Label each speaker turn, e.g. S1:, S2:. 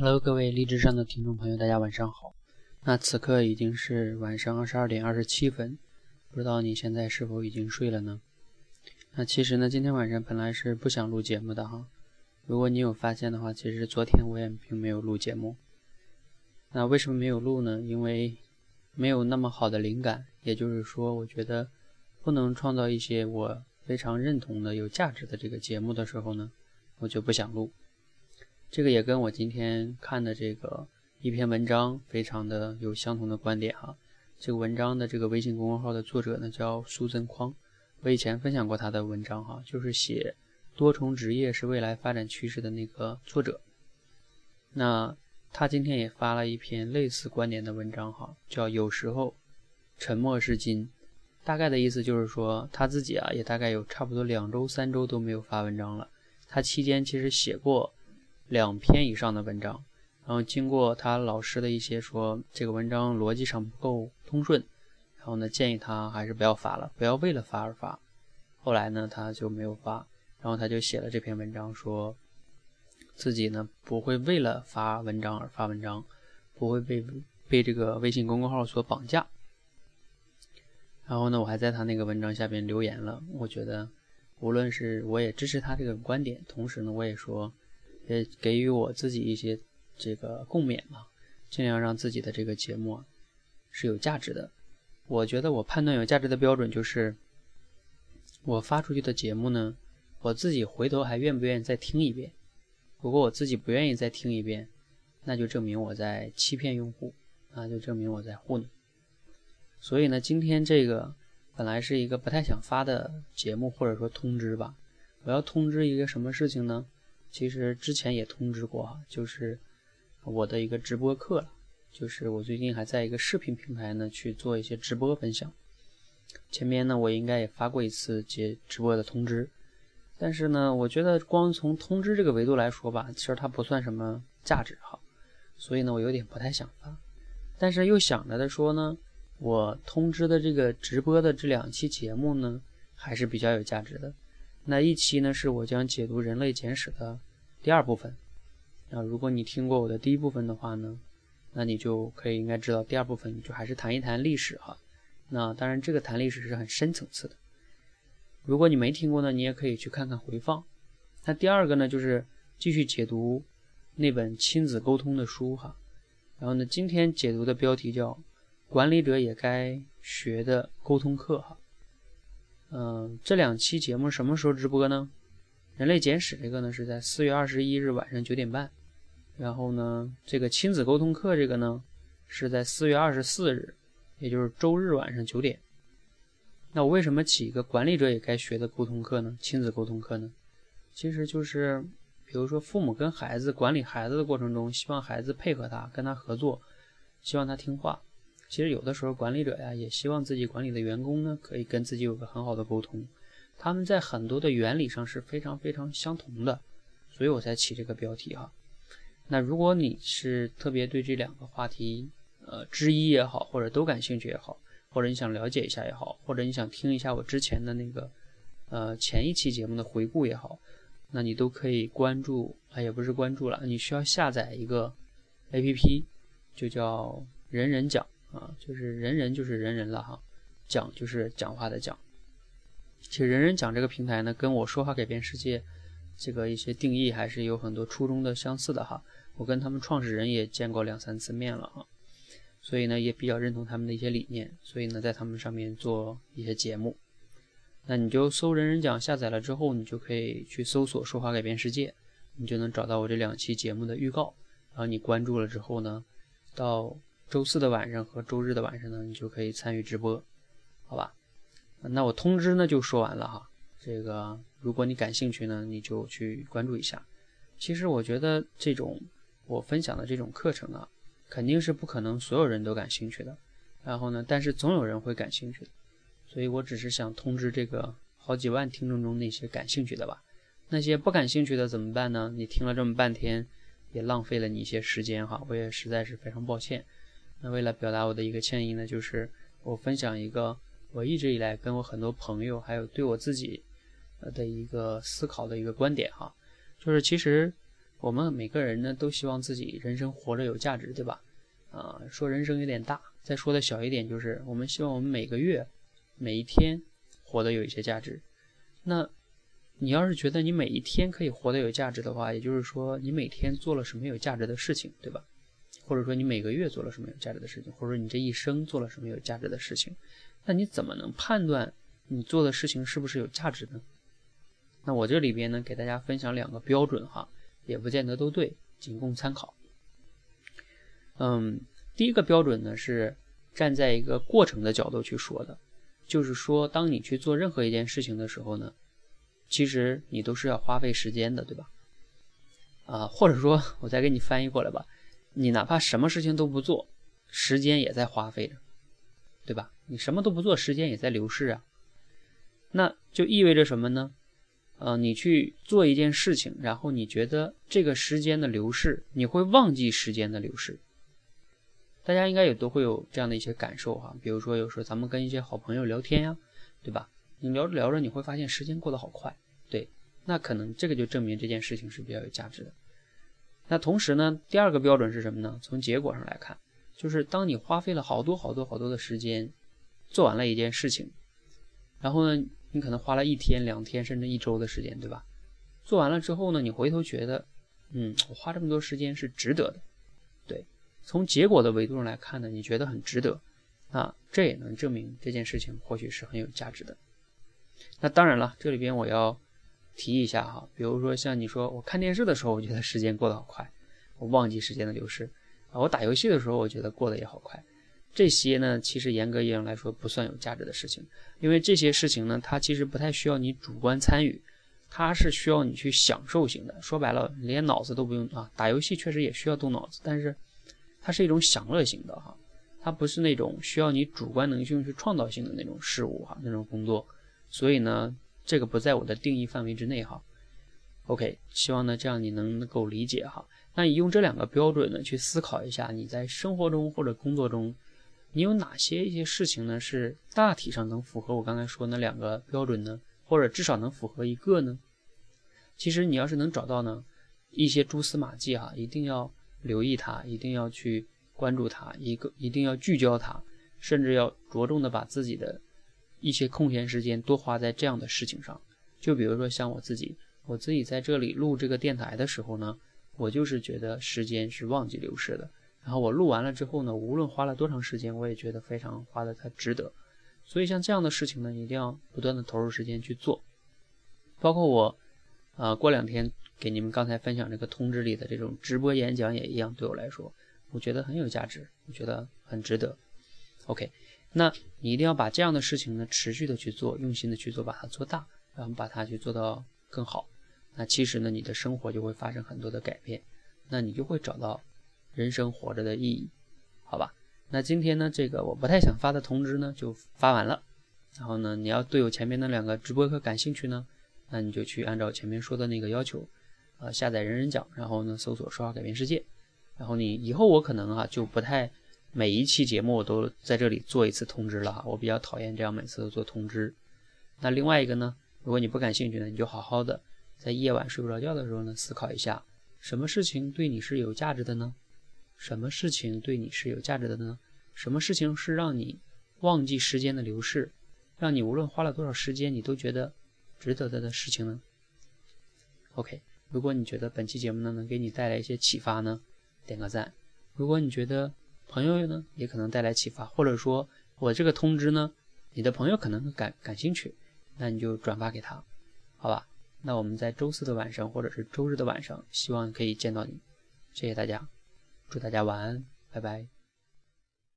S1: Hello，各位荔枝上的听众朋友，大家晚上好。那此刻已经是晚上二十二点二十七分，不知道你现在是否已经睡了呢？那其实呢，今天晚上本来是不想录节目的哈。如果你有发现的话，其实昨天我也并没有录节目。那为什么没有录呢？因为没有那么好的灵感，也就是说，我觉得不能创造一些我非常认同的、有价值的这个节目的时候呢，我就不想录。这个也跟我今天看的这个一篇文章非常的有相同的观点哈。这个文章的这个微信公众号的作者呢叫苏增匡，我以前分享过他的文章哈，就是写多重职业是未来发展趋势的那个作者。那他今天也发了一篇类似观点的文章哈，叫有时候沉默是金，大概的意思就是说他自己啊也大概有差不多两周三周都没有发文章了。他期间其实写过。两篇以上的文章，然后经过他老师的一些说这个文章逻辑上不够通顺，然后呢建议他还是不要发了，不要为了发而发。后来呢他就没有发，然后他就写了这篇文章，说自己呢不会为了发文章而发文章，不会被被这个微信公众号所绑架。然后呢我还在他那个文章下边留言了，我觉得无论是我也支持他这个观点，同时呢我也说。也给予我自己一些这个共勉嘛，尽量让自己的这个节目是有价值的。我觉得我判断有价值的标准就是，我发出去的节目呢，我自己回头还愿不愿意再听一遍。如果我自己不愿意再听一遍，那就证明我在欺骗用户，那就证明我在糊弄。所以呢，今天这个本来是一个不太想发的节目，或者说通知吧，我要通知一个什么事情呢？其实之前也通知过哈，就是我的一个直播课了，就是我最近还在一个视频平台呢去做一些直播分享。前面呢我应该也发过一次接直播的通知，但是呢我觉得光从通知这个维度来说吧，其实它不算什么价值哈，所以呢我有点不太想发。但是又想着的说呢，我通知的这个直播的这两期节目呢还是比较有价值的。那一期呢，是我将解读《人类简史》的第二部分。那如果你听过我的第一部分的话呢，那你就可以应该知道第二部分就还是谈一谈历史哈。那当然，这个谈历史是很深层次的。如果你没听过呢，你也可以去看看回放。那第二个呢，就是继续解读那本亲子沟通的书哈。然后呢，今天解读的标题叫《管理者也该学的沟通课》哈。嗯，这两期节目什么时候直播呢？人类简史这个呢是在四月二十一日晚上九点半，然后呢，这个亲子沟通课这个呢是在四月二十四日，也就是周日晚上九点。那我为什么起一个管理者也该学的沟通课呢？亲子沟通课呢？其实就是，比如说父母跟孩子管理孩子的过程中，希望孩子配合他，跟他合作，希望他听话。其实有的时候，管理者呀也希望自己管理的员工呢，可以跟自己有个很好的沟通。他们在很多的原理上是非常非常相同的，所以我才起这个标题哈。那如果你是特别对这两个话题，呃，之一也好，或者都感兴趣也好，或者你想了解一下也好，或者你想听一下我之前的那个，呃，前一期节目的回顾也好，那你都可以关注，啊，也不是关注了，你需要下载一个 APP，就叫人人讲。啊，就是人人就是人人了哈，讲就是讲话的讲。其实人人讲这个平台呢，跟我说话改变世界这个一些定义还是有很多初衷的相似的哈。我跟他们创始人也见过两三次面了哈，所以呢也比较认同他们的一些理念，所以呢在他们上面做一些节目。那你就搜人人讲下载了之后，你就可以去搜索说话改变世界，你就能找到我这两期节目的预告。然后你关注了之后呢，到。周四的晚上和周日的晚上呢，你就可以参与直播，好吧？那我通知呢就说完了哈。这个如果你感兴趣呢，你就去关注一下。其实我觉得这种我分享的这种课程啊，肯定是不可能所有人都感兴趣的。然后呢，但是总有人会感兴趣的。所以我只是想通知这个好几万听众中那些感兴趣的吧。那些不感兴趣的怎么办呢？你听了这么半天，也浪费了你一些时间哈。我也实在是非常抱歉。那为了表达我的一个歉意呢，就是我分享一个我一直以来跟我很多朋友，还有对我自己的一个思考的一个观点哈，就是其实我们每个人呢都希望自己人生活着有价值，对吧？啊，说人生有点大，再说的小一点，就是我们希望我们每个月、每一天活得有一些价值。那你要是觉得你每一天可以活得有价值的话，也就是说你每天做了什么有价值的事情，对吧？或者说你每个月做了什么有价值的事情，或者说你这一生做了什么有价值的事情，那你怎么能判断你做的事情是不是有价值呢？那我这里边呢，给大家分享两个标准哈，也不见得都对，仅供参考。嗯，第一个标准呢是站在一个过程的角度去说的，就是说，当你去做任何一件事情的时候呢，其实你都是要花费时间的，对吧？啊，或者说我再给你翻译过来吧，你哪怕什么事情都不做，时间也在花费着，对吧？你什么都不做，时间也在流逝啊。那就意味着什么呢？呃，你去做一件事情，然后你觉得这个时间的流逝，你会忘记时间的流逝。大家应该也都会有这样的一些感受哈，比如说有时候咱们跟一些好朋友聊天呀，对吧？你聊着聊着，你会发现时间过得好快，对，那可能这个就证明这件事情是比较有价值的。那同时呢，第二个标准是什么呢？从结果上来看，就是当你花费了好多好多好多的时间，做完了一件事情，然后呢，你可能花了一天、两天甚至一周的时间，对吧？做完了之后呢，你回头觉得，嗯，我花这么多时间是值得的，对。从结果的维度上来看呢，你觉得很值得，啊，这也能证明这件事情或许是很有价值的。那当然了，这里边我要提一下哈，比如说像你说我看电视的时候，我觉得时间过得好快，我忘记时间的流逝啊，我打游戏的时候，我觉得过得也好快，这些呢，其实严格意义上来说不算有价值的事情，因为这些事情呢，它其实不太需要你主观参与，它是需要你去享受型的。说白了，连脑子都不用啊，打游戏确实也需要动脑子，但是。它是一种享乐型的哈，它不是那种需要你主观能动去创造性的那种事物哈，那种工作，所以呢，这个不在我的定义范围之内哈。OK，希望呢这样你能够理解哈。那你用这两个标准呢去思考一下，你在生活中或者工作中，你有哪些一些事情呢是大体上能符合我刚才说那两个标准呢？或者至少能符合一个呢？其实你要是能找到呢一些蛛丝马迹哈，一定要。留意它，一定要去关注它，一个一定要聚焦它，甚至要着重的把自己的一些空闲时间多花在这样的事情上。就比如说像我自己，我自己在这里录这个电台的时候呢，我就是觉得时间是忘记流逝的。然后我录完了之后呢，无论花了多长时间，我也觉得非常花的它值得。所以像这样的事情呢，一定要不断的投入时间去做。包括我，呃，过两天。给你们刚才分享这个通知里的这种直播演讲也一样，对我来说，我觉得很有价值，我觉得很值得。OK，那你一定要把这样的事情呢持续的去做，用心的去做，把它做大，然后把它去做到更好。那其实呢，你的生活就会发生很多的改变，那你就会找到人生活着的意义，好吧？那今天呢，这个我不太想发的通知呢就发完了。然后呢，你要对我前面那两个直播课感兴趣呢，那你就去按照前面说的那个要求。呃，下载人人讲，然后呢，搜索说话改变世界，然后你以后我可能啊就不太每一期节目我都在这里做一次通知了哈，我比较讨厌这样每次都做通知。那另外一个呢，如果你不感兴趣呢，你就好好的在夜晚睡不着觉的时候呢，思考一下，什么事情对你是有价值的呢？什么事情对你是有价值的呢？什么事情是让你忘记时间的流逝，让你无论花了多少时间你都觉得值得的的事情呢？OK。如果你觉得本期节目呢能给你带来一些启发呢，点个赞。如果你觉得朋友呢也可能带来启发，或者说我这个通知呢，你的朋友可能感感兴趣，那你就转发给他，好吧？那我们在周四的晚上或者是周日的晚上，希望可以见到你。谢谢大家，祝大家晚安，拜拜。